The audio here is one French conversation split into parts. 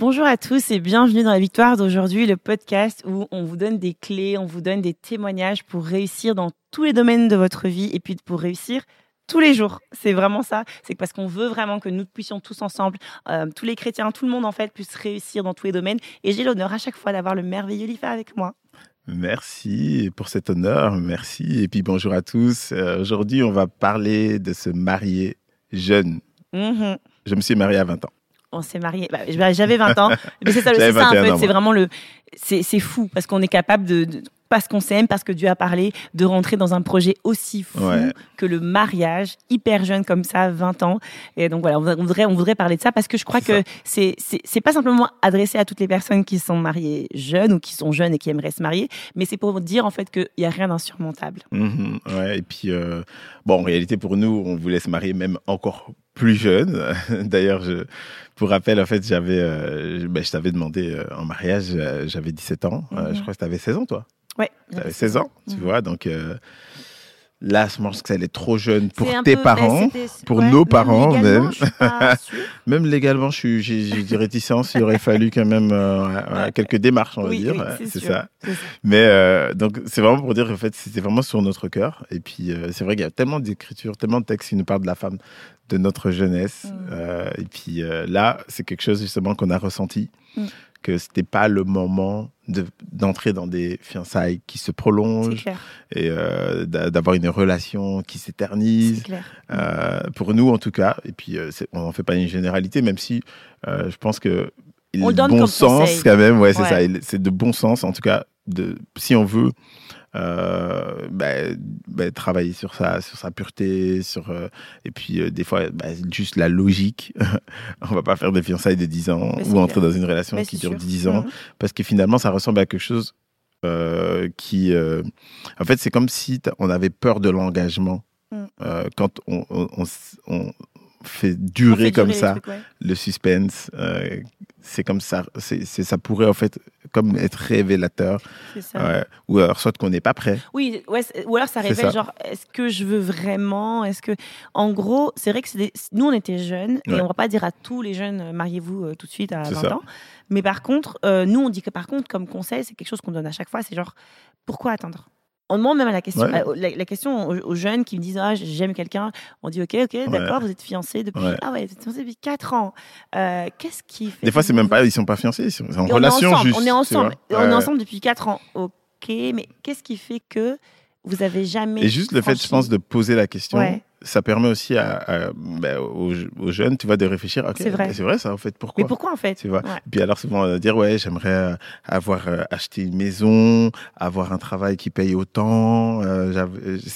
Bonjour à tous et bienvenue dans la victoire d'aujourd'hui, le podcast où on vous donne des clés, on vous donne des témoignages pour réussir dans tous les domaines de votre vie et puis pour réussir tous les jours. C'est vraiment ça. C'est parce qu'on veut vraiment que nous puissions tous ensemble, euh, tous les chrétiens, tout le monde en fait, puisse réussir dans tous les domaines. Et j'ai l'honneur à chaque fois d'avoir le merveilleux Lifa avec moi. Merci pour cet honneur, merci. Et puis bonjour à tous. Euh, Aujourd'hui, on va parler de se marier jeune. Mhm. Je me suis marié à 20 ans. On s'est mariés. Bah, j'avais 20 ans. Mais c'est ça, c'est ça en 21 fait. ans, C'est vraiment le. C'est fou parce qu'on est capable de. de- parce qu'on s'aime, parce que Dieu a parlé, de rentrer dans un projet aussi fou Ouais. que le mariage, hyper jeune comme ça, 20 ans. Et donc voilà, on voudrait, on voudrait parler de ça parce que je crois que c'est c'est c'est pas simplement adressé à toutes les personnes qui sont mariées jeunes ou qui sont jeunes et qui aimeraient se marier, mais c'est pour dire en fait qu'il n'y a rien d'insurmontable. Mhm, ouais, et puis, euh, bon, en réalité, pour nous, on voulait se marier même encore plus jeune. D'ailleurs, je, pour rappel, en fait, j'avais, euh, ben, je t'avais demandé euh, en mariage, euh, j'avais 17 ans. Euh, Mhm. je crois que tu avais 16 ans, toi. Ouais. Tu avais 16 ans, tu Mhm. vois. Donc euh, là, je pense que ça allait être trop jeune pour tes peu- parents. pour nos parents, légalement, même. Même légalement, je suis, j'ai, j'ai des réticences. Il aurait fallu quand même euh, quelques démarches, on va Oui, dire. oui, c'est ça. Mais euh, donc, c'est vraiment pour dire qu'en fait, c'était vraiment sur notre cœur. Et puis, euh, c'est vrai qu'il y a tellement d'écritures, tellement de textes qui nous parlent de la femme, de notre jeunesse. Mm. Euh, et puis euh, là, c'est quelque chose justement qu'on a ressenti, Mm. Que c'était pas le moment de, d'entrer dans des fiançailles qui se prolongent et euh, d'a- d'avoir une relation qui s'éternise. Euh, pour nous, en tout cas. Et puis, euh, on n'en fait pas une généralité, même si je pense que On de donne bon comme sens conseil. quand même. Ouais, c'est Ouais. ça. C'est de bon sens, en tout cas, de, si on veut. Euh, ben, ben, travailler sur sa sur sa pureté sur euh, et puis euh, des fois ben, juste la logique on va pas faire des fiançailles de 10 ans ou entrer clair. dans une relation Mais qui dure sûr. 10 ans Mhm. parce que finalement ça ressemble à quelque chose euh, qui euh, en fait c'est comme si on avait peur de l'engagement Mm. Euh, quand on, on, on fait durer On fait comme durer les ça trucs, ouais. le suspense euh, c'est comme ça c'est c'est- ça pourrait en fait comme être révélateur ça. ou alors soit qu'on n'est pas prêt Oui, ouais, ou alors ça révèle ça. genre est-ce que je veux vraiment Est-ce que en gros, c'est vrai que des- nous on était jeunes et on va pas dire à tous les jeunes euh, mariez-vous euh, tout de suite à C'est 20 ça. ans. Mais par contre, euh, nous on dit que par contre comme conseil, c'est quelque chose qu'on donne à chaque fois, c'est genre pourquoi attendre? On demande même à la question, Ouais. à- la, la question aux, aux jeunes qui me disent ah j'aime quelqu'un, on dit ok ok d'accord vous êtes fiancés depuis Ouais. ah ouais vous êtes depuis 4 ans, Euh, qu'est-ce qui fait des fois c'est même pas ils sont pas fiancés ils sont en et relation on est ensemble, juste on est ensemble, on est ensemble depuis 4 ans. Ok, mais qu'est-ce qui fait que vous avez jamais et juste le fait je pense de poser la question. Ça permet aussi à, à- ben, aux, aux jeunes tu vois de réfléchir ok C'est vrai. c'est vrai ça en fait pourquoi Mais pourquoi en fait tu vois Ouais. Et puis alors souvent euh, dire ouais j'aimerais euh, avoir euh, acheté une maison, avoir un travail qui paye autant. euh,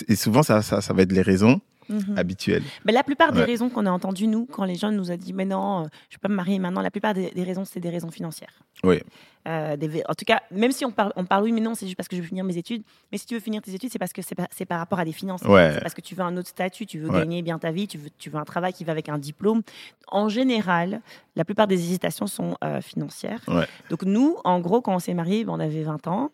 et souvent ça, ça ça va être les raisons Mhm. habituelles. Mais la plupart des Ouais. raisons qu'on a entendues, nous, quand les gens nous ont dit Mais non, euh, je peux pas me marier maintenant, la plupart des, des raisons, c'est des raisons financières. Oui. Euh, des- en tout cas, même si on parle, on parle, oui, mais non, c'est juste parce que je veux finir mes études. Mais si tu veux finir tes études, c'est parce que c'est par rapport à des finances. Ouais. C'est parce que tu veux un autre statut, tu veux Ouais. gagner bien ta vie, tu veux, tu veux un travail qui va avec un diplôme. En général, la plupart des hésitations sont euh, financières. Ouais. Donc nous, en gros, quand on s'est mariés, ben, on avait 20 ans.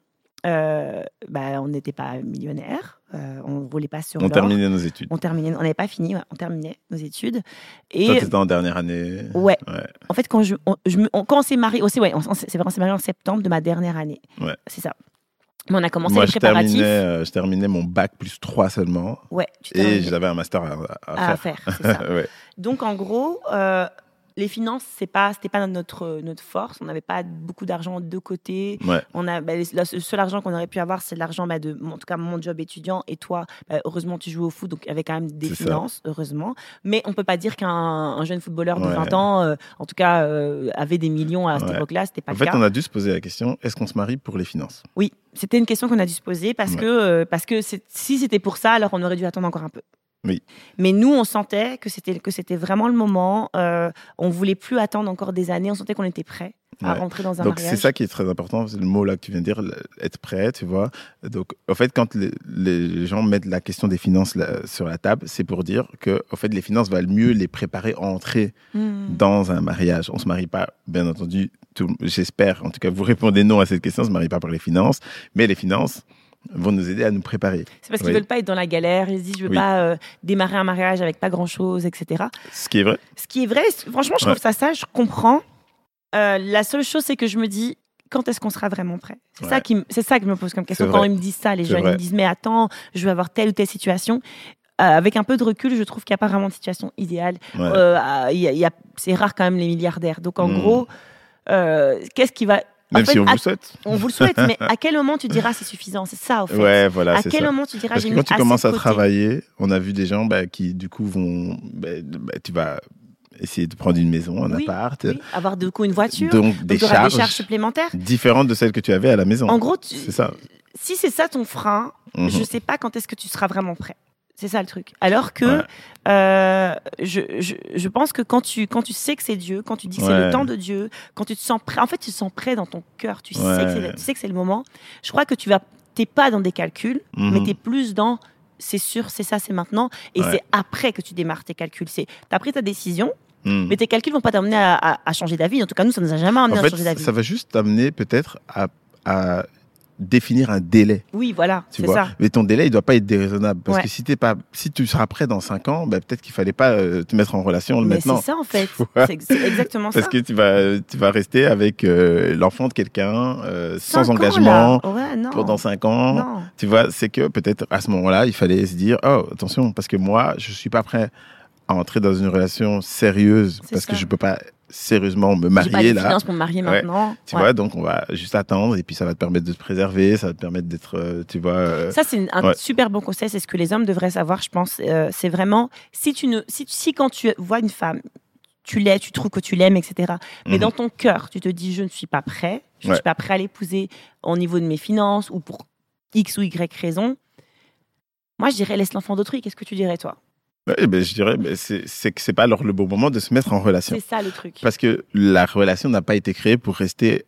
Euh, bah, on n'était pas millionnaire, euh, on roulait pas sur On l'or. terminait nos études. On terminait, on n'avait pas fini, ouais, on terminait nos études. Toi Et t'étais en dernière année. ouais, Ouais. en fait, quand je, on, je quand on s'est marié, aussi, ouais, on, on s'est- c'est vrai, on s'est marié en septembre de ma dernière année. Ouais. C'est ça. Mais on a commencé Moi les je préparatifs. terminais euh, je terminais mon bac plus 3 seulement Ouais, tu et j'avais un master à, à à faire. faire, c'est ça. ouais. Donc en gros, euh, les finances, c'est pas, c'était pas notre notre force. On n'avait pas beaucoup d'argent de côté. Ouais. On a bah, le seul argent qu'on aurait pu avoir, c'est l'argent bah, de, en tout cas mon job étudiant. Et toi, bah, heureusement, tu joues au foot, donc avec quand même des ça. finances, heureusement. Mais on peut pas dire qu'un un jeune footballeur de Ouais. 20 ans, euh, en tout cas, euh, avait des millions à cette Ouais. époque-là. C'était pas En le fait, cas. on a dû se poser la question est-ce qu'on se marie pour les finances? Oui, c'était une question qu'on a dû se poser parce que euh, parce que si c'était pour ça, alors on aurait dû attendre encore un peu. Oui. Mais nous, on sentait que c'était que c'était vraiment le moment. Euh, on voulait plus attendre encore des années. On sentait qu'on était prêt à Ouais. rentrer dans un Donc mariage. c'est ça qui est très important, c'est le mot là que tu viens de dire, être prêt, tu vois. Donc en fait, quand les, les gens mettent la question des finances là, sur la table, c'est pour dire que en fait les finances valent mieux les préparer à entrer Hmm. dans un mariage. On se marie pas, bien entendu. J'espère, en tout cas, vous répondez non à cette question. On se marie pas par les finances, mais les finances vont nous aider à nous préparer. C'est parce qu'ils Oui. veulent pas être dans la galère. Ils se disent, je veux Oui. pas euh, démarrer un mariage avec pas grand chose, etc. Ce qui est vrai. Ce qui est vrai, franchement, je Ouais. trouve ça ça, je comprends. Euh, la seule chose, c'est que je me dis, quand est-ce qu'on sera vraiment prêt? C'est ça qui, c'est ça que je me pose comme question. Quand ils me disent ça, les jeunes, ils me disent, mais attends, je veux avoir telle ou telle situation. Euh, avec un peu de recul, je trouve qu'il n'y a pas vraiment de situation idéale. Ouais. Il y a- il y a- c'est rare quand même les milliardaires. Donc en Mm. gros, qu'est-ce qui va. Même fait, si on à- vous souhaite. on vous le souhaite, mais à quel moment tu diras c'est suffisant C'est ça, au fait? Ouais, voilà, à quel ça. moment tu diras Parce j'ai que quand tu commences à côté? travailler, on a vu des gens bah, qui, du coup, vont. bah, bah, tu vas essayer de prendre une maison, un Oui, appart. Oui, avoir de coup une voiture? Donc, des Donc, auras charges, des charges supplémentaires? différentes de celles que tu avais à la maison. En gros, tu- c'est ça. si c'est ça ton frein, Mhm. je sais pas quand est-ce que tu seras vraiment prêt. C'est ça le truc. Alors que Ouais. euh, je, je, je pense que quand tu, quand tu sais que c'est Dieu, quand tu dis que c'est le temps de Dieu, quand tu te sens prêt, en fait, tu te sens prêt dans ton cœur. Tu sais que c'est- tu sais que c'est le moment. Je crois que tu vas, t'es pas dans des calculs, Mhm. mais tu es plus dans c'est sûr, c'est ça, c'est maintenant. Et c'est après que tu démarres tes calculs. C'est, t'as pris ta décision, Mhm. mais tes calculs vont pas t'amener à, à- à changer d'avis. En tout cas, nous, ça nous a jamais amené En à changer d'avis. ça va juste t'amener peut-être à, à définir un délai. Oui, voilà, Tu c'est ça. Mais ton délai, il doit pas être déraisonnable. Parce Ouais. que si, t'es pas, si tu seras prêt dans 5 ans, bah, peut-être qu'il fallait pas euh, te mettre en relation Mais maintenant. c'est ça, en fait. C'est exactement ça. Parce que tu vas, tu vas rester avec euh, l'enfant de quelqu'un euh, sans ans, engagement là. Ouais, non. pendant 5 ans. Non. Tu vois, c'est que peut-être à ce moment-là, il fallait se dire Oh, attention, parce que moi, je suis pas prêt à entrer dans une relation sérieuse parce que je peux pas sérieusement me pas marier les là. finances pour me marier Ouais. maintenant. Tu Ouais. vois, donc on va juste attendre et puis ça va te permettre de te préserver, ça va te permettre d'être, euh, tu vois. euh, Ça, c'est un Ouais. super bon conseil. C'est ce que les hommes devraient savoir, je pense. Euh, c'est vraiment, si, tu ne, si, si quand tu vois une femme, tu l'aimes, tu trouves que tu l'aimes, etc. Mais Mhm. dans ton cœur, tu te dis, je ne suis pas prêt, je ne suis pas prêt à l'épouser au niveau de mes finances ou pour X ou Y raison. Moi, je dirais, laisse l'enfant d'autrui. Qu'est-ce que tu dirais, toi? Ouais, ben, je dirais, ben, c'est que c'est pas alors le bon moment de se mettre en relation. C'est ça le truc. Parce que la relation n'a pas été créée pour rester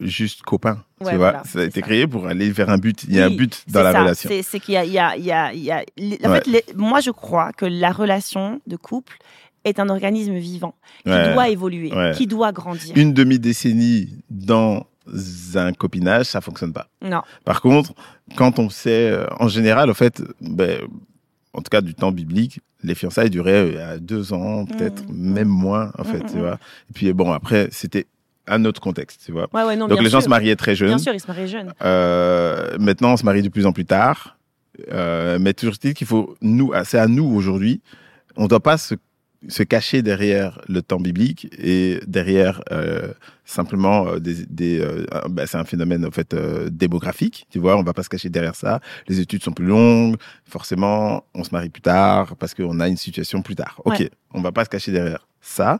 juste copain. Ouais, tu vois, voilà, ça a été ça. créé pour aller vers un but. Il y a Oui, un but dans la ça, relation. C'est, qu'il y a, il y a, il y a, il y a- les- en Ouais. fait, les- moi, je crois que la relation de couple est un organisme vivant qui Ouais. doit évoluer, qui doit grandir. Une demi-décennie dans un copinage, ça fonctionne pas. Non, Par contre, quand on sait, euh, en général, en fait, ben, en tout cas du temps biblique, les fiançailles duraient euh, à deux ans, peut-être Mhm. même moins, en Mhm, fait, tu vois. Et puis bon, après, c'était un autre contexte, tu vois. ouais, ouais, non. Donc les gens se mariaient très jeunes. Bien sûr, ils se marient jeunes. Euh, maintenant, on se marie de plus en plus tard. Euh, mais toujours est-il qu'il faut, nous, c'est à nous aujourd'hui, on ne doit pas se, se cacher derrière le temps biblique et derrière euh, simplement euh, des, des euh, euh, bah, c'est un phénomène en fait euh, démographique, tu vois, on va pas se cacher derrière ça. Les études sont plus longues, forcément, on se marie plus tard parce qu'on a une situation plus tard. Ok, Ouais. on va pas se cacher derrière ça,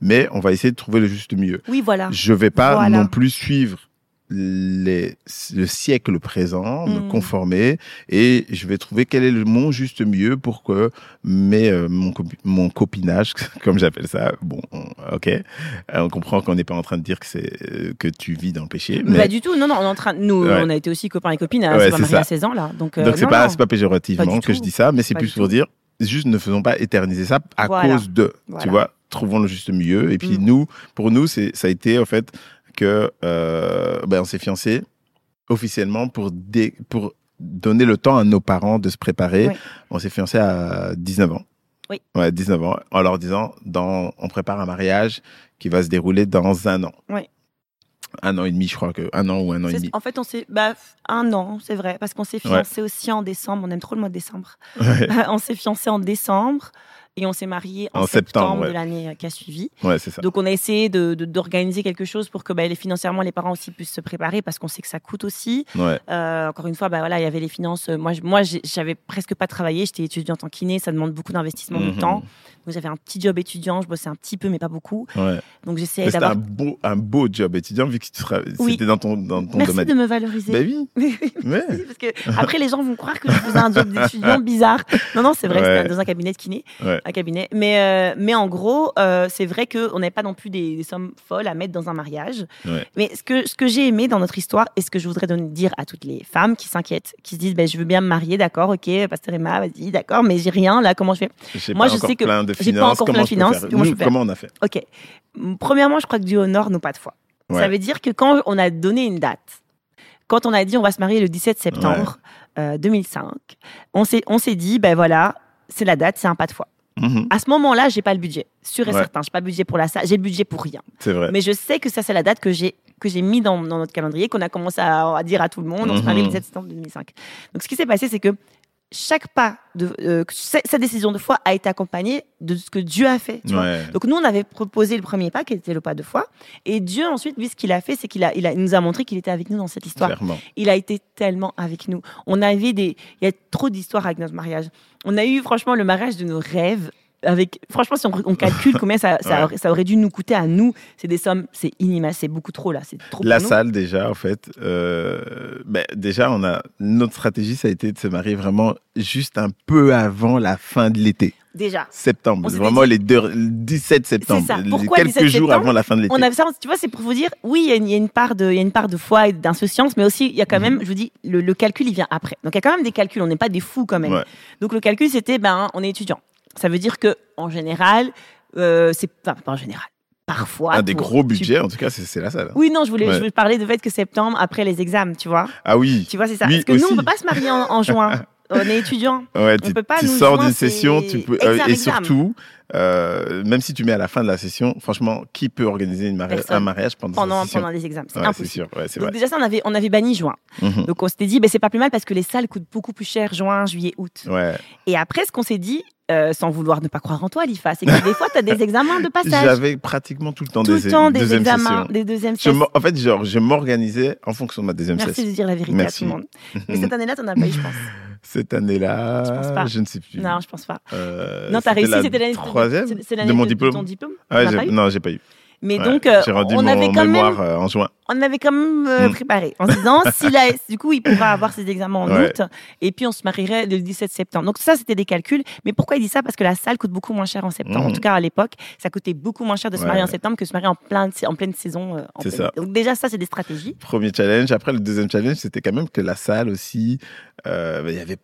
mais on va essayer de trouver le juste milieu. Oui, voilà. Je vais pas Voilà. non plus suivre les, le siècle présent, me Mm. conformer et je vais trouver quel est le mon juste milieu pour que mes, euh, mon, mon copinage, comme j'appelle ça, bon, ok, Euh, on comprend qu'on n'est pas en train de dire que c'est euh, que tu vis dans le péché, Mais mais Pas du tout. Non, non, on est en train. Nous, Ouais. on a été aussi copains et copines. Hein, Ouais, c'est pas c'est mariés ça. à 16 ans là. Donc, euh, donc c'est pas pas péjorativement Pas que je dis ça, mais c'est plus pour dire juste ne faisons pas éterniser ça à Voilà. cause de, Voilà. tu vois, trouvons le juste milieu et puis Mm. nous, pour nous, c'est ça a été en fait que euh, ben on s'est fiancés officiellement pour dé- pour donner le temps à nos parents de se préparer. Oui. On s'est fiancés à 19 ans. Oui. Ouais, 19 ans, en leur disant, dans, on prépare un mariage qui va se dérouler dans un an. Oui. Un an et demi, je crois que, un an ou un an et demi. En fait, on s'est. Bah, un an, c'est vrai. Parce qu'on s'est fiancés aussi en décembre. On aime trop le mois de décembre. Ouais. on s'est fiancés en décembre. Et on s'est mariés en, En septembre, septembre, ouais. de l'année euh, qui a suivi. Ouais, ça. Donc on a essayé de- de- d'organiser quelque chose pour que bah, les, financièrement les parents aussi puissent se préparer parce qu'on sait que ça coûte aussi. Ouais. Euh, encore une fois, bah, voilà, il y avait les finances. Euh, Moi, je- moi j'avais presque pas travaillé. J'étais étudiante en kiné. Ça demande beaucoup d'investissement de Mhm. temps. Donc j'avais un petit job étudiant. Je bossais un petit peu, mais pas beaucoup. Donc j'essayais C'était d'avoir. un beau, un beau job étudiant vu que Oui. c'était dans ton, dans ton Merci domaine. de me valoriser. Ben oui. Parce que après les gens vont croire que je faisais un job d'étudiant bizarre. Non, non, c'est vrai, c'était dans un cabinet de kiné. Un cabinet. Mais, euh, mais en gros, euh, c'est vrai qu'on n'avait pas non plus des, des sommes folles à mettre dans un mariage. Ouais. Mais ce que, ce que j'ai aimé dans notre histoire et ce que je voudrais donner- dire à toutes les femmes qui s'inquiètent, qui se disent, ben, je veux bien me marier, d'accord, ok, Pasteur Emma, vas-y, d'accord, mais j'ai rien, là, comment je fais? Moi, pas je sais que j'ai pas encore plein de finances, comment Nous, on a fait? Ok. Premièrement, je crois que Dieu honore nos pas de foi. Ouais. Ça veut dire que quand on a donné une date, quand on a dit on va se marier le 17 septembre euh, 2005, on s'est on s'est dit ben voilà, c'est la date, c'est un pas de foi. Mhm. À ce moment-là, j'ai pas le budget, sûr et Ouais. certain. J'ai pas le budget pour la salle, j'ai le budget pour rien. C'est vrai. Mais je sais que ça c'est la date que j'ai que j'ai mis dans, dans notre calendrier, qu'on a commencé à, à dire à tout le monde. 17 septembre 2005. Donc ce qui s'est passé, c'est que chaque pas de euh, cette décision de foi a été accompagnée de ce que Dieu a fait. tu vois. Ouais. Donc nous, on avait proposé le premier pas, qui était le pas de foi. Et Dieu, ensuite, lui, ce qu'il a fait, c'est qu'il a, il a, il nous a montré qu'il était avec nous dans cette histoire. Clairement. Il a été tellement avec nous. On avait des, il y a trop d'histoires avec notre mariage. On a eu, franchement, le mariage de nos rêves. Avec, franchement, si on, on calcule combien ça, ça, Ouais. aurait, ça aurait dû nous coûter à nous, c'est des sommes, c'est inimaginable, c'est beaucoup trop là, c'est trop La nous. salle, déjà, en fait, euh, ben, déjà, on a, notre stratégie, ça a été de se marier vraiment juste un peu avant la fin de l'été. Déjà, Septembre. Vraiment dit- les deux, le 17 septembre. ça. Pourquoi Quelques 17 jours septembre avant la fin de l'été. on avait ça, tu vois, c'est pour vous dire, oui, il y a une- il y, a une part de, il y a une part de foi et d'insouciance, mais aussi, il y a quand Mhm. même, je vous dis, le, le calcul, il vient après. Donc, il y a quand même des calculs, on n'est pas des fous quand même. Ouais. Donc, le calcul, c'était, ben, on est étudiant. Ça veut dire que, en général, euh, c'est pas, pas en général. Parfois. Un des pour- gros tu- budgets, en tout cas, c'est la salle. Oui, non, je voulais, Ouais. je voulais parler de fait que septembre, après les examens, tu vois. Ah oui. Tu vois, c'est ça. Oui, Parce que nous, on peut pas se marier en, en juin. On est étudiant. Ouais, On peut pas tu nous sors d'une session, tu peux, euh, et surtout, euh, même si tu mets à la fin de la session, franchement, qui peut organiser une un mariage pendant, Pendant, session? pendant les examens. C'est Ouais, impossible. sûr, ouais, Donc, vrai. déjà, ça, on avait, on avait banni juin. Mhm. Donc, on s'était dit, ben, c'est pas plus mal parce que les salles coûtent beaucoup plus cher juin, juillet, août. Ouais. Et après, ce qu'on s'est dit, euh, sans vouloir ne pas croire en toi, Lifa, c'est que des fois, tu as des examens de passage. J'avais pratiquement tout le temps Tout des le temps des examens, des deuxièmes sessions. en fait, genre, je m'organisais en fonction de ma deuxième Merci session. de dire la vérité Merci. à tout le monde. Mais cette année-là, tu n'en as pas eu, je pense. Cette année-là, Je pense pas. je ne sais plus. Non, je pense pas. Euh, non, t'as c'était réussi, la c'était l'année troisième de mon de, diplôme. ton diplôme. Ah ouais, as j'ai- non, j'ai pas eu. Mais Ouais, donc, euh, on avait quand mémoire même, euh, en juin. on avait quand même euh, préparé en se disant, si la- du coup, il pourra avoir ses examens en Ouais. août, et puis on se marierait le 17 septembre. Donc ça, c'était des calculs. Mais pourquoi il dit ça? Parce que la salle coûte beaucoup moins cher en septembre. En Mhm. tout cas, à l'époque, ça coûtait beaucoup moins cher de se Ouais. marier en septembre que de se marier en, plein, en pleine saison. euh, en C'est pleine- ça. Donc déjà, ça, c'est des stratégies. Premier challenge. Après, le deuxième challenge, c'était quand même que la salle aussi, euh, ben, il y avait,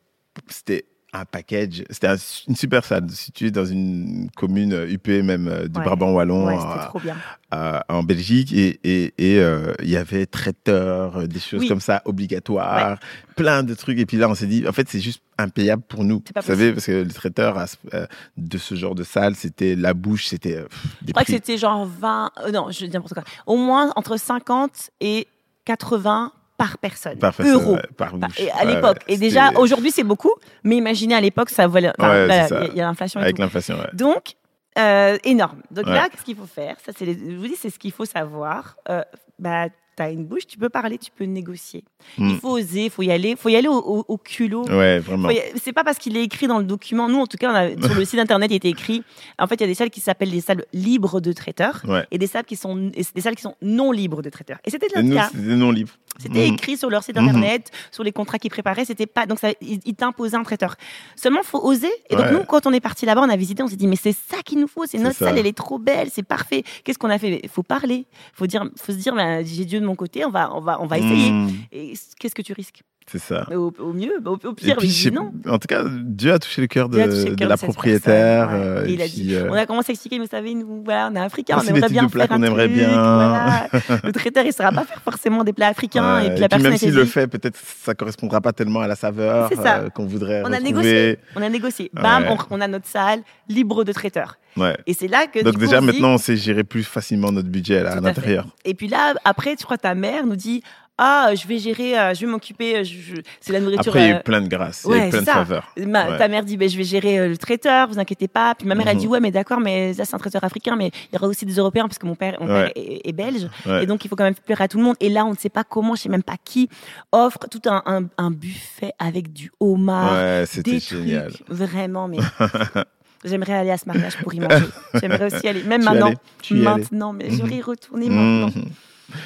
c'était un package. C'était un- une super salle située dans une commune euh, UP, même euh, du Ouais. Brabant wallon, Ouais, à- c'était trop bien. à- en Belgique. Et et- et, euh, il y avait traiteur, euh, des choses Oui. comme ça obligatoires, plein de trucs. Et puis là, on s'est dit, en fait, c'est juste impayable pour nous. Vous savez, parce que le traiteur euh, de ce genre de salle, c'était la bouche, c'était euh, Je crois que c'était genre 20, euh, non, je dis n'importe quoi. Au moins entre 50 et 80 par personne. par personne, euros. par bouche. et à l'époque. ouais, et déjà, aujourd'hui, c'est beaucoup. Mais imaginez à l'époque, ça valait. enfin, Ouais, là, c'est ça. Il y a- l'inflation avec l'inflation, ouais. Donc, euh, énorme. Donc là, qu'est-ce qu'il faut faire Ça, c'est Je vous dis, c'est ce qu'il faut savoir. Euh, bah, tu as une bouche, tu peux parler, tu peux négocier. Mm. Il faut oser, il faut y aller. Il faut y aller au, au- au culot. Ouais, vraiment. Y- C'est pas parce qu'il est écrit dans le document. Nous, en tout cas, on a, sur le site internet, il était écrit. En fait, il y a des salles qui s'appellent des salles libres de traiteurs Ouais. et des salles qui sont des salles qui sont non libres de traiteurs. Et c'était nous, cas. c'était non libre. C'était Mhm. écrit sur leur site Mhm. internet, sur les contrats qu'ils préparaient. C'était pas donc ça, ils, ils t'imposaient un traiteur. Seulement, faut oser. Et donc nous, quand on est parti là-bas, on a visité, on s'est dit mais c'est ça qu'il nous faut. C'est notre ça. salle, elle est trop belle, c'est parfait. Qu'est-ce qu'on a fait? Il faut parler. Faut dire, faut se dire, ben, j'ai Dieu de mon côté. On va, on va, on va essayer. Mm, Et qu'est-ce que tu risques? C'est ça. au, au mieux, au, au Et pire, puis, je non. en tout cas, Dieu a touché le cœur de, la de propriétaire. personne, ouais. euh, Et il a puis, dit, euh, On a commencé à expliquer, mais vous savez, nous, voilà, on est africains, Voici on aimerait bien faire un qu'on aimerait truc, bien. voilà. Le traiteur, il ne saura pas faire forcément des plats africains. ouais, et puis la puis même s'il le fait, peut-être ça correspondra pas tellement à la saveur euh, qu'on voudrait on a négocié. On a négocié. Bam, Ouais. on, on a notre salle libre de traiteurs. Ouais. Et c'est là que. Donc coup, déjà on dit- maintenant, on sait gérer plus facilement notre budget là, à l'intérieur. Et puis là, après, je crois ta mère nous dit ah, je vais gérer, euh, je vais m'occuper, euh, je- c'est la nourriture. Après, il y a euh, eu plein de grâces, il y a ouais, eu plein de c'est ça. faveurs. Ma- Ouais. Ta mère dit, ben, je vais gérer euh, le traiteur, vous inquiétez pas. Puis ma mère, elle Mhm. dit, ouais, mais d'accord, mais là, c'est un traiteur africain, mais il y aura aussi des Européens parce que mon père, mon Ouais. père est, est belge. Ouais. Et donc, il faut quand même plaire à tout le monde. Et là, on ne sait pas comment, je sais même pas qui, offre tout un, un, un buffet avec du homard, Ouais, c'était génial. Vraiment, mais. J'aimerais aller à ce mariage pour y manger. J'aimerais aussi aller, même Tu maintenant. allais Tu Maintenant, mais j'aurais retourné maintenant. Mhm.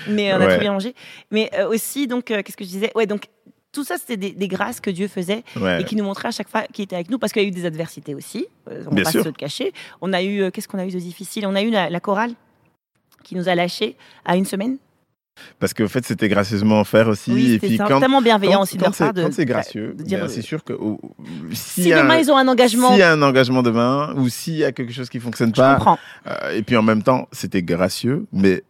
Mais euh, on a Ouais. très bien mangé. Mais euh, aussi, donc, euh, qu'est-ce que je disais? Ouais, donc, tout ça, c'était des, des grâces que Dieu faisait Ouais. et qui nous montrait à chaque fois qu'il était avec nous, parce qu'il y a eu des adversités aussi. euh, on Bien va pas sûr. se le cacher. On a eu, euh, qu'est-ce qu'on a eu de difficile? On a eu la, la chorale qui nous a lâchés à une semaine. Parce qu'en fait, c'était gracieusement offert aussi. oui, et puis quand, tellement bienveillant quand, aussi de leur part c'est de, quand c'est gracieux, de dire, ben, c'est sûr que oh, Si demain ils ont un engagement, s'il y a un engagement demain ou s'il y a quelque chose qui fonctionne je pas, comprends. euh, et puis en même temps, c'était gracieux, mais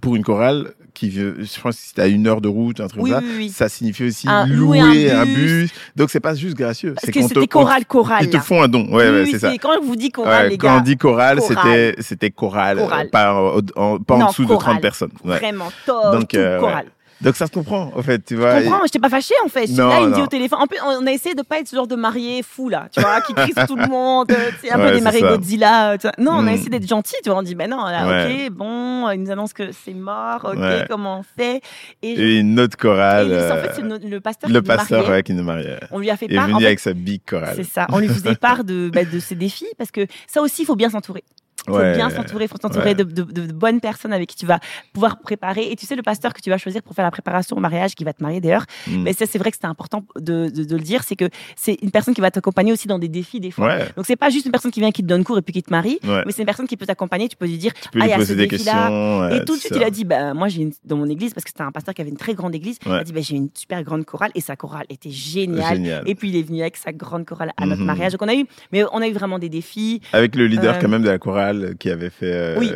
pour une chorale qui, veut- je pense que c'était à une heure de route, un truc Oui, comme ça, oui, oui. ça signifie aussi Un- louer, un un bus. bus. Donc c'est pas juste gracieux, Parce c'est que qu'on te- c'était chorale, chorale. Ils te font un don. Ouais, ouais, c'est ça. Quand on vous dit chorale, Ouais, les quand gars, on dit chorale. c'était c'était chorale, euh, Chorale. pas, en, en- pas en Non, dessous de chorale. 30 personnes. Ouais. vraiment top, Donc, tout euh, ouais. chorale. Donc ça se comprend, en fait, tu Je vois. et- comprends, j'étais pas fâchée en fait. Non, là, il me dit au téléphone. En plus, on a essayé de pas être ce genre de marié fou là, tu vois, qui crie sur tout le monde. euh, C'est un Ouais, peu des mariés. Godzilla. euh, tu vois. Non, on a Mm. essayé d'être gentil, tu vois. On dit, ben non, là, Ouais. ok, bon, il nous annonce que c'est mort, ok, Ouais. comment on fait? Et, je- Et une autre et chorale. lui, en euh, fait, c'est le, le pasteur le qui nous pasteur mariait. ouais, qui nous mariait. On lui a fait est part. venu en fait, avec sa big chorale. c'est ça. On lui faisait part de, bah, de ses défis parce que ça aussi, il faut bien s'entourer. Il faut Ouais. bien s'entourer, faut s'entourer Ouais. de, de- de- de bonnes personnes avec qui tu vas pouvoir préparer. Et tu sais, le pasteur que tu vas choisir pour faire la préparation au mariage, qui va te marier d'ailleurs, Mm. mais ça, c'est vrai que c'était important de, le dire, c'est que c'est une personne qui va t'accompagner aussi dans des défis des fois. Ouais. Donc c'est pas juste une personne qui vient, qui te donne cours et puis qui te marie, mais c'est une personne qui peut t'accompagner. Tu peux lui dire, Tu peux ah, il lui y a poser ce défi-là. et tout de c'est suite, il a dit, bah, moi, j'ai une, dans mon église, parce que c'était un pasteur qui avait une très grande église, il a dit, bah, j'ai une super grande chorale, et sa chorale était géniale. Génial. Et puis il est venu avec sa grande chorale à notre Mhm. mariage. Donc on a eu, mais on a eu vraiment des défis. Avec le leader Euh, quand même de la chorale qui avait fait, euh, Oui.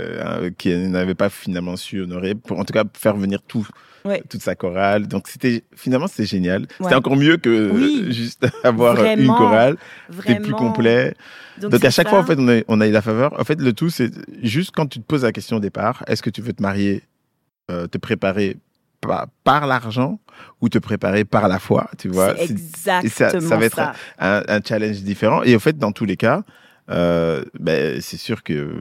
qui n'avait pas finalement su honorer, pour en tout cas faire venir tout, Ouais. toute sa chorale. Donc c'était finalement c'était génial. C'était encore mieux que Oui. euh, juste avoir une Vraiment. chorale. C'était plus complet. Donc, à chaque ça. fois en fait on a, on a eu la faveur. En fait le tout c'est juste quand tu te poses la question au départ, est-ce que tu veux te marier, euh, te préparer par, par l'argent ou te préparer par la foi, tu vois? Exactement ça- ça va être ça. un, un challenge différent. Et au fait, dans tous les cas, euh, ben, c'est sûr que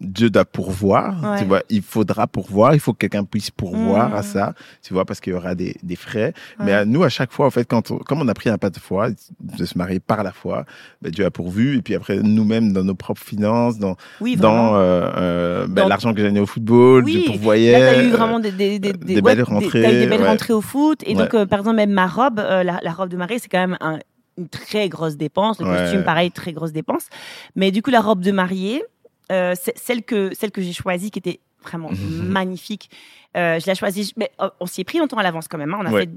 Dieu doit pourvoir. Ouais. Tu vois, il faudra pourvoir. Il faut que quelqu'un puisse pourvoir à ça. Tu vois, parce qu'il y aura des, des frais. Ouais. Mais à nous, à chaque fois, en fait, quand on- comme on a pris un pas de foi, de se marier par la foi, ben, Dieu a pourvu. Et puis après, nous-mêmes, dans nos propres finances, dans, Oui, dans euh, euh, ben, Dans- l'argent que j'ai gagné au football, Oui, Dieu Là, t'as eu vraiment des, des, des, des ouais, belles rentrées, t'as eu des belles rentrées au foot. Et donc, euh, par exemple, même ma robe, euh, la, la robe de mariée, c'est quand même un- une très grosse dépense. Le Ouais. costume, pareil, très grosse dépense. Mais du coup, la robe de mariée, euh, celle que, celle que j'ai choisie, qui était vraiment magnifique, euh, je l'ai choisie. Mais euh, on s'y est pris longtemps à l'avance quand même. hein. On a Ouais. fait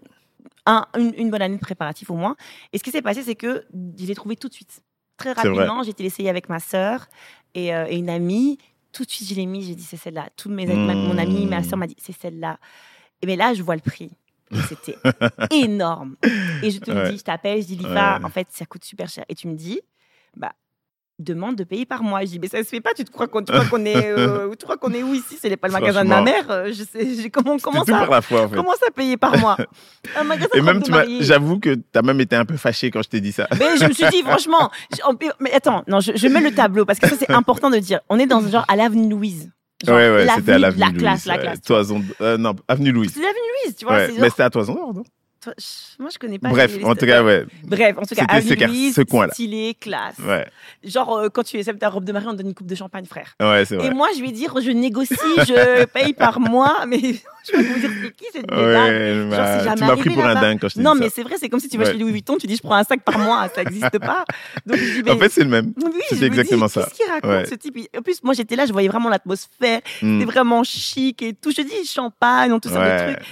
un- une, une bonne année de préparatif au moins. Et ce qui s'est passé, c'est que je l'ai trouvé tout de suite. Très rapidement, j'ai été l'essayer avec ma sœur et, euh, et une amie. Tout de suite, je l'ai mis, j'ai dit c'est celle-là. Tous mes amis, ma- mon ami, ma sœur m'a dit c'est celle-là. Et mais là, je vois le prix. C'était énorme. Et je te le dis, je t'appelle, je dis Lifa, Ouais. en fait, ça coûte super cher. Et tu me dis, bah, demande de payer par mois. Je dis, mais ça se fait pas. Tu te crois qu'on, tu crois qu'on est, euh, tu crois qu'on est où ici? C'est pas le magasin de ma mère. euh, Je sais, j'ai- comment, comment ça, par la foi, en fait. comment ça payer par mois? Un magasin Et même, tu j'avoue que tu as même été un peu fâché quand je t'ai dit ça. Mais je me suis dit, franchement, je- en- mais attends, non, je, je mets le tableau parce que ça, c'est important de dire. On est dans genre à l'avenue Louise. Genre, ouais, ouais, c'était à l'avenue l'avenue La Louise. classe, la classe. Toison, euh, non, avenue Louise. C'est l'avenue Louise, tu vois. Ouais, mais genre- c'était à Toison d'Or, non? Toi, moi, je connais pas. Bref, les- en tout cas, ouais. Bref, en tout cas, avenue Louise, ce coin-là. stylé, classe. Ouais, Genre, euh, quand tu acceptes ta robe de mariée, on te donne une coupe de champagne, frère. ouais c'est vrai. Et moi, je vais dire, je négocie, je paye par mois, mais je vais vous dire, c'est qui cette Ouais, Genre, bah, c'est jamais tu m'as pris pour un dingue quand je t'ai Non, dit mais ça. c'est vrai, c'est comme si tu vas Ouais. chez Louis Vuitton, tu dis, je prends un sac par mois, ça n'existe pas. Donc, je dis, mais- En fait, c'est le même. oui, c'est exactement dis, ça. Qu'est-ce qu'il raconte Ouais. ce type? En plus, moi j'étais là, je voyais vraiment l'atmosphère, c'était vraiment chic et tout. Je dis champagne, tout ça Ouais. de trucs.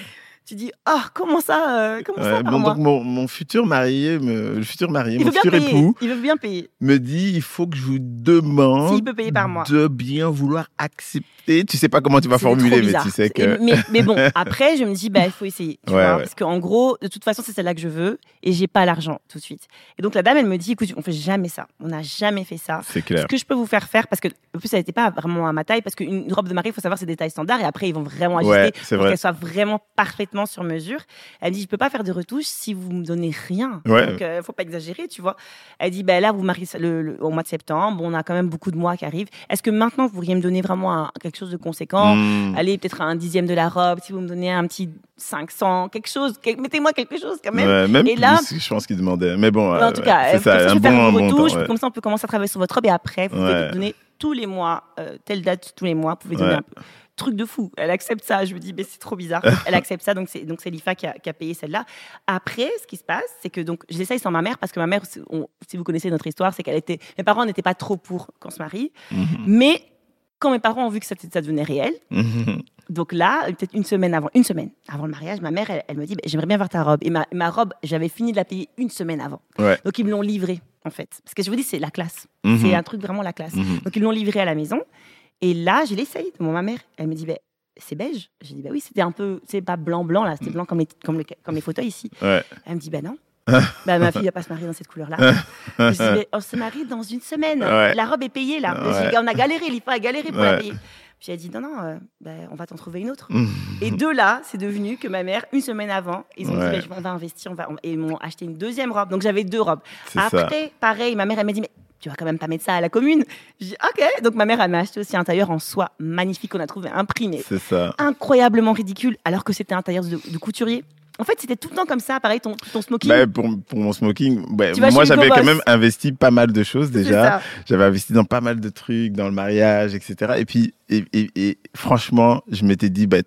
Tu dis, ah, comment ça, euh, comment Ouais, ça bon, donc mon, mon futur marié, me- le futur marié, Il mon veut bien futur payer. époux, Il veut bien payer. me dit il faut que je vous demande peut payer par mois. de bien vouloir accepter. Tu sais pas comment tu vas formuler, mais tu sais que. Mais, mais bon, après, je me dis, bah, il faut essayer. Tu Ouais, vois, ouais. Parce qu'en gros, de toute façon, c'est celle-là que je veux et j'ai pas l'argent tout de suite. Et donc, la dame, elle me dit, écoute, on fait jamais ça. On n'a jamais fait ça. C'est clair. Ce que je peux vous faire faire, parce que, en plus, ça n'était pas vraiment à ma taille, parce qu'une robe de mariée, il faut savoir, c'est des tailles standards et après, ils vont vraiment ajuster pour qu'elle soit vraiment parfaitement vêtements sur mesure. Elle dit, je peux pas faire de retouches si vous me donnez rien. Ouais. Donc, euh, faut pas exagérer, tu vois. Elle dit, ben là, vous mariez le, le- au mois de septembre. On a quand même beaucoup de mois qui arrivent. Est-ce que maintenant, vous pourriez me donner vraiment un- quelque chose de conséquent? Hmm. Allez, peut-être un dixième de la robe. Si vous me donnez un petit 500, quelque chose. Mettez-moi quelque chose quand même. Ouais, même Et plus, là- je pense qu'il demandait. Mais bon, Mais euh, en tout cas, c'est euh, ça, un je peux faire bon une retouche, comme ça, on peut commencer à travailler sur votre robe et après, vous pouvez donner tous les mois, euh, telle date tous les mois, vous pouvez donner un peu. Truc de fou. Elle accepte ça. Je me dis, mais c'est trop bizarre. Elle accepte ça, donc c'est donc c'est l'IFA qui a, qui a payé celle-là. Après, ce qui se passe, c'est que donc j'essaye sans ma mère parce que ma mère, on- si vous connaissez notre histoire, c'est qu'elle était, mes parents n'étaient pas trop pour qu'on se marie, Mhm. mais quand mes parents ont vu que ça, ça devenait réel, Mhm. donc là, peut-être une semaine avant, une semaine avant le mariage, ma mère, elle, elle me dit, Bah, j'aimerais bien voir ta robe. Et ma, ma robe, j'avais fini de la payer une semaine avant. Ouais. Donc ils me l'ont livrée, en fait. Parce que je vous dis, c'est la classe. Mhm. C'est un truc vraiment la classe. Donc ils l'ont livrée à la maison. Et là, je l'essaye devant ma mère. Elle me dit, ben c'est beige. J'ai dit, bah oui, c'était un peu, c'est pas blanc-blanc, là, c'était blanc comme les, comme, le- comme les photos ici. Ouais. Elle me dit, bah non. bah, ma fille va pas se marier dans cette couleur-là. je dis, mais on se marie dans une semaine. Ouais. La robe est payée, là. Ouais. On a galéré, l'IFA a galéré pour la payer. Puis elle dit, non, non, euh, ben, on va t'en trouver une autre. Mhm. Et de là, c'est devenu que ma mère, une semaine avant, ils ont Ouais. dit, ben, on va investir, on va, et ils m'ont acheté une deuxième robe. Donc j'avais deux robes. Ça. Après, pareil, ma mère, elle m'a dit, mais tu vas quand même pas mettre ça à la commune. Je dis, ok. Donc ma mère, elle m'a acheté aussi un tailleur en soie magnifique qu'on a trouvé imprimé. C'est ça. Incroyablement ridicule, alors que c'était un tailleur de, de couturier. En fait, c'était tout le temps comme ça. Pareil, ton, ton smoking. Bah, pour, pour mon smoking, bah, vas moi j'avais quand même investi pas mal de choses déjà. J'avais investi dans pas mal de trucs, dans le mariage, etc. Et puis, et, et- et franchement, je m'étais dit, bah,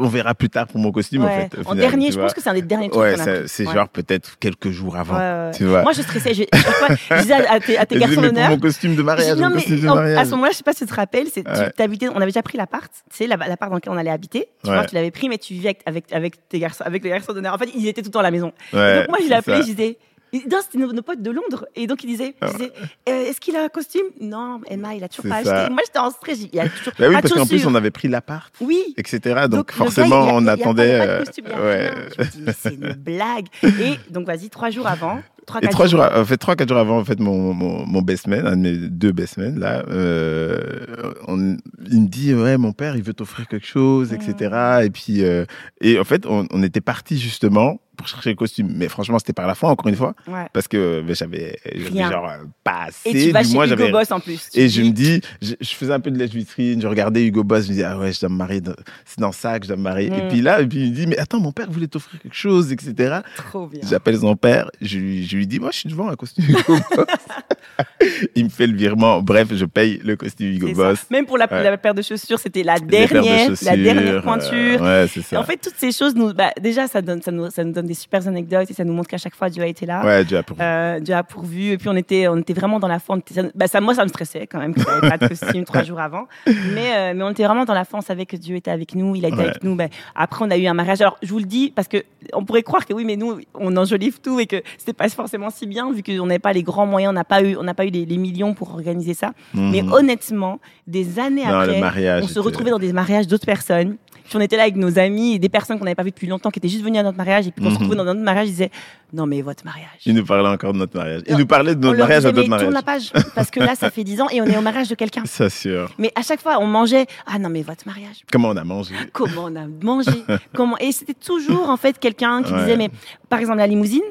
on verra plus tard pour mon costume en fait. en final, dernier, je vois. pense que c'est un des derniers trucs Ouais, c'est genre peut-être quelques jours avant. Tu vois. Moi, je stressais. Je, je disais à tes, à tes garçons pour d'honneur, mon costume de mariage, dis, non, mon mais costume de en- mariage. à ce moment-là, je sais pas si tu te rappelles, c'est, on avait déjà pris l'appart, tu sais, la- l'appart dans lequel on allait habiter. Tu vois, tu l'avais pris, mais tu vivais avec, avec, avec tes garçons, avec les garçons d'honneur. En fait, ils étaient tout le temps à la maison. Donc moi, je l'appelais, ça. je disais, non, c'était nos, nos potes de Londres. Et donc, il disait, je disais Euh, est-ce qu'il a un costume? Non, Emma, il a toujours pas ça. acheté. Moi, j'étais en stress. Il a toujours Bah oui, pas parce qu'en plus, on avait pris l'appart, Oui. etc. Donc, forcément, gars, a- on attendait. pas de euh, costume, ouais. Je me dis, mais c'est une blague. Et donc, vas-y, trois jours avant. Trois, Et trois jours, en fait, trois, quatre jours avant, en fait, mon, mon, mon best man, un de mes deux best men, là, euh, on- il me dit, ouais, mon père, il veut t'offrir quelque chose, etc. Et puis, euh, et en fait, on, on était parti justement pour chercher le costume. Mais franchement, c'était par la fin, encore une fois, Ouais. parce que ben, j'avais, genre euh, pas assez. Et tu vas chez moins, Hugo Boss en plus. Et je dis, me dis, je, je faisais un peu de lèche-vitrine, je regardais Hugo Boss, je me disais, ah ouais, je dois me marier, dans- c'est dans ça que je dois me marier. Et Mm. puis là, et puis il me dit, mais attends, mon père voulait t'offrir quelque chose, etc. Trop bien. J'appelle son père, je lui, je lui dis, moi, je suis devant un costume Hugo Boss. il me fait le virement. Bref, je paye le costume Hugo ça. Boss. Même pour la, Ouais. la paire de chaussures, c'était la de dernière, la dernière euh, pointure. ouais, c'est Et ça. en fait, toutes ces choses, nous, bah, déjà, ça, donne, ça, nous, ça nous donne des super anecdotes et ça nous montre qu'à chaque fois, Dieu a été là. ouais, Dieu a pour Euh, Dieu a pourvu. Et puis, on était, on était vraiment dans la. On était- bah, ça, moi, ça me stressait quand même que j'avais pas de costume trois jours avant. Mais, euh, mais on était vraiment dans la foi. On savait que Dieu était avec nous. Il a été Ouais. avec nous. Bah, après, on a eu un mariage. Alors, je vous le dis parce que on pourrait croire que oui, mais nous, on enjolive tout et que c'était pas forcément si bien vu qu'on n'avait pas les grands moyens. On n'a pas eu, on n'a pas eu les, les millions pour organiser ça. Mais Mhm. honnêtement, des années Non, après, on se était- retrouvait dans des mariages d'autres personnes. Puis on était là avec nos amis et des personnes qu'on n'avait pas vues depuis longtemps, qui étaient juste venues à notre mariage. Et puis quand on se Mhm. retrouvait dans notre mariage, ils disaient Non, mais votre mariage. Il nous parlait encore de notre mariage. Il Non, nous parlait de notre mariage à d'autres mais tourne la mariages. page. Parce que là, ça fait 10 ans et on est au mariage de quelqu'un. Ça sûr. Mais à chaque fois, on mangeait Ah non, mais votre mariage. Comment on a mangé? Comment on a mangé? Comment? Et c'était toujours en fait quelqu'un qui Ouais. disait Mais par exemple, la limousine.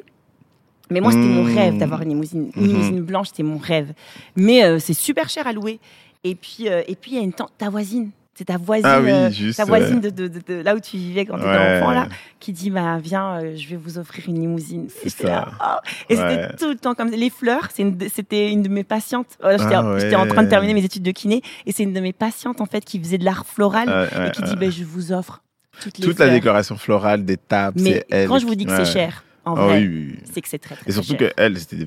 Mais moi, c'était mon Mmh. rêve d'avoir une limousine. Une Mhm. limousine blanche, c'était mon rêve. Mais euh, c'est super cher à louer. Et puis, euh, et puis il y a une tante, ta voisine. C'est ta voisine, Ah oui, euh, juste, ta voisine de, de- de- de là où tu vivais quand tu étais Ouais. enfant, là, qui dit bah, Viens, euh, je vais vous offrir une limousine. C'est là, ça. oh. Et Ouais. c'était tout le temps comme. Les fleurs, une c'était une de mes patientes. Voilà, J'étais Ah j'étais en train de terminer mes études de kiné. Et c'est une de mes patientes, en fait, qui faisait de l'art floral et qui dit bah, Je vous offre toutes les Toute la décoration florale des tables, Mais elle. quand je vous dis que c'est cher, en Ah vrai, oui, oui, oui. c'est que c'est très, très Et surtout cher. que elle, c'était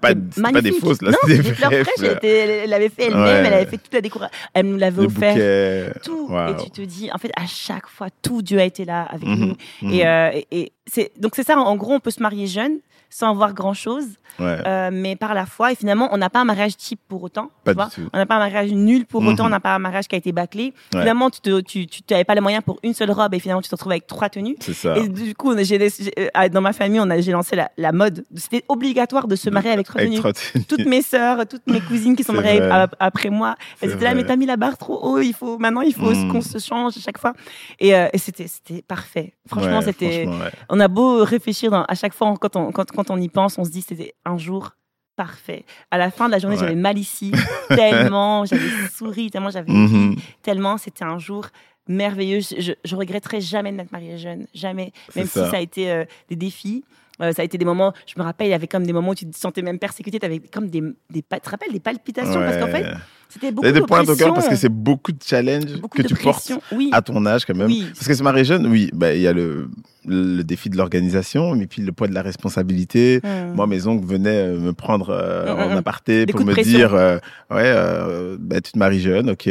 pas, pas des fausses, là, non, c'était des fleurs fraîches. Elle, l'avait fait elle-même, Ouais. elle avait fait toute la décoration. Elle nous l'avait offert. bouquets. Tout. Waouh. Et tu te dis, en fait, à chaque fois, tout Dieu a été là avec Mhm, nous. mhm. Et, euh, et- et donc c'est ça. En gros, on peut se marier jeune. Sans voir grand-chose, Ouais. euh, mais par la foi. Et finalement, on n'a pas un mariage type pour autant. Pas tu vois. du tout. On n'a pas un mariage nul pour autant, Mhm. on n'a pas un mariage qui a été bâclé. Ouais. Finalement, tu n'avais tu, tu, t'avais pas les moyens pour une seule robe et finalement, tu te retrouves avec trois tenues. C'est ça. Et du coup, euh, dans ma famille, on a, j'ai lancé la, la mode. C'était obligatoire de se marier avec trois tenues. trois tenues. Toutes mes sœurs, toutes mes cousines qui sont mariées après moi, elles étaient là, mais t'as mis la barre trop haut, il faut, maintenant, il faut Mm. qu'on se change à chaque fois. Et, euh, et c'était, parfait. Franchement, Ouais, c'était, on a beau réfléchir dans- à chaque fois, quand on, quand, quand on y pense, on se dit c'était un jour parfait. À la fin de la journée, Ouais. j'avais mal ici, tellement, j'avais souri, tellement j'avais Mhm. ri, tellement c'était un jour merveilleux. Je, je, je regretterai jamais de m'être mariée jeune, jamais. Même ça. si ça a été euh, des défis. Euh, ça a été des moments, je me rappelle, il y avait comme des moments où tu te sentais même persécuté, tu avais comme des, des, tu te rappelles, des palpitations, parce qu'en fait, Ouais. c'était beaucoup de des points au cœur parce que c'est beaucoup de challenges beaucoup que de tu portes. Oui, à ton âge quand même. oui, Parce que se marier jeune, oui, bah, il y a le, le défi de l'organisation, mais puis le poids de la responsabilité. Hmm. Moi, mes oncles venaient euh, me prendre euh, Mm, mm, en mm. aparté pour de me dire, euh, ouais, bah, tu te maries jeune, ok,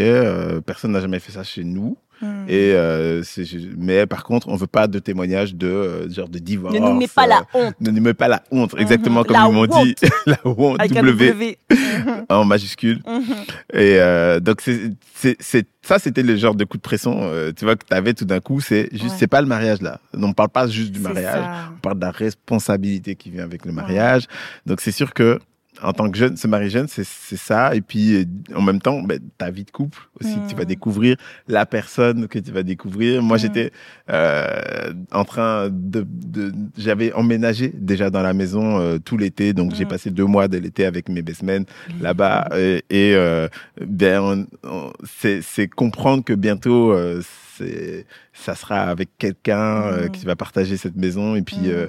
personne n'a jamais fait ça chez nous. Hmm. Et euh, mais par contre, on veut pas de témoignages de euh, genre de divorce. ne nous mets pas euh, la honte. Ne nous mets pas la honte, exactement Mhm. comme La ils m'ont dit, la honte, Avec W W. Mhm. en majuscule. Mhm. Et euh, donc, c'est, ça, c'était le genre de coup de pression, euh, tu vois, que tu avais tout d'un coup. C'est juste, Ouais. c'est pas le mariage là. On ne parle pas juste du mariage, ça. on parle de la responsabilité qui vient avec le mariage. Donc, c'est sûr que en tant que jeune, se marier jeune, c'est, ça. Et puis, euh, en même temps, ben, ta vie de couple aussi, tu vas Mm. découvrir la personne que tu vas découvrir. Moi, Mm. j'étais euh, en train de, de- j'avais emménagé déjà dans la maison euh, tout l'été, donc j'ai Mm. passé deux mois de l'été avec mes best men là-bas et, et, euh, ben c'est comprendre que bientôt euh, ça sera avec quelqu'un euh, qui va partager cette maison et puis euh,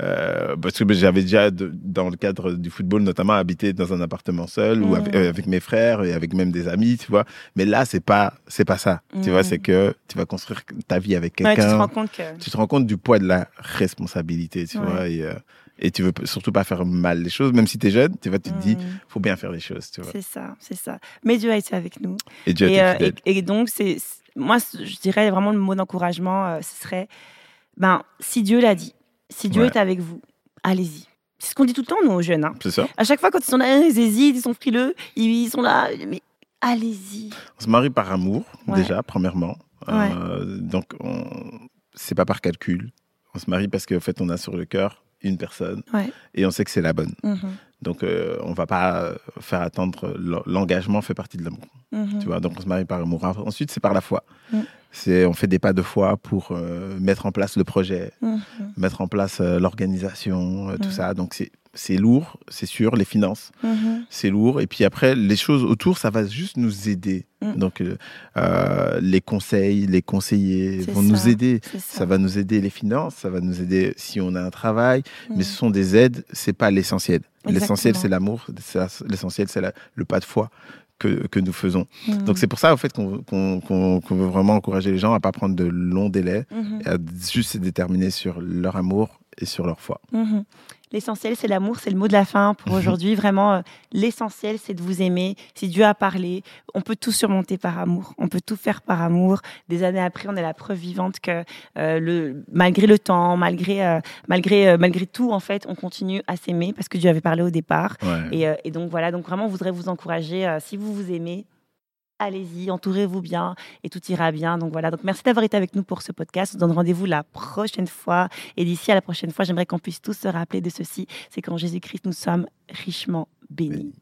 euh, parce que j'avais déjà de- dans le cadre du football notamment habité dans un appartement seul ou avec, euh, avec mes frères et avec même des amis tu vois mais là c'est pas c'est pas ça tu vois Mhm. c'est que tu vas construire ta vie avec Ouais, tu te quelqu'un rends compte que. tu te rends compte du poids de la responsabilité, tu Ouais. vois, et, euh, et tu veux surtout pas faire mal les choses, même si tu es jeune, tu vois, tu te dis, Mhm. faut bien faire les choses, tu vois. C'est ça, c'est ça. Mais Dieu a été avec nous. Et Dieu a été euh, et- et donc, c'est moi, je dirais vraiment le mot d'encouragement, ce serait, ben, si Dieu l'a dit, si Dieu Ouais. est avec vous, allez-y. C'est ce qu'on dit tout le temps, nous, aux jeunes. hein. C'est ça. À chaque fois, quand ils sont là, ils hésitent, ils sont frileux, ils, sont là, mais allez-y. On se marie par amour, Ouais. déjà, premièrement. Ouais. Euh, donc, on... c'est pas par calcul. On se marie parce qu'en fait, on a sur le cœur une personne et on sait que c'est la bonne. Mhm, Donc, euh, on va pas faire attendre. l'en- L'engagement fait partie de l'amour. mhm. Tu vois, donc on se marie par amour. Ensuite, c'est par la foi. Mm. C'est, on fait des pas de foi pour euh, mettre en place le projet, Mhm. mettre en place euh, l'organisation, euh, tout Mm. ça. Donc c'est c'est lourd, c'est sûr, les finances, Mhm. c'est lourd. Et puis après, les choses autour, ça va juste nous aider. Mm. Donc euh, euh, les conseils, les conseillers vont nous aider. Ça. Ça va nous aider les finances, ça va nous aider si on a un travail, Mhm. mais ce sont des aides, c'est pas l'essentiel. L'essentiel, c'est l'amour, l'essentiel, c'est le pas de foi que, que nous faisons. Mhm. Donc c'est pour ça, au fait, qu'on veut vraiment encourager les gens à pas prendre de longs délais, Mhm. et à juste se déterminer sur leur amour et sur leur foi. Mhm. L'essentiel, c'est l'amour, c'est le mot de la fin pour aujourd'hui. Vraiment, euh, l'essentiel, c'est de vous aimer. Si Dieu a parlé, on peut tout surmonter par amour. On peut tout faire par amour. Des années après, on est la preuve vivante que euh, le, malgré le temps, malgré, euh, malgré, malgré tout, en fait, on continue à s'aimer parce que Dieu avait parlé au départ. Ouais. Et, et donc voilà, donc vraiment, on voudrait vous encourager. si vous vous aimez, allez-y, entourez-vous bien et tout ira bien. Donc voilà, donc merci d'avoir été avec nous pour ce podcast. On donne rendez-vous la prochaine fois. Et d'ici à la prochaine fois, j'aimerais qu'on puisse tous se rappeler de ceci, c'est qu'en Jésus-Christ, nous sommes richement bénis.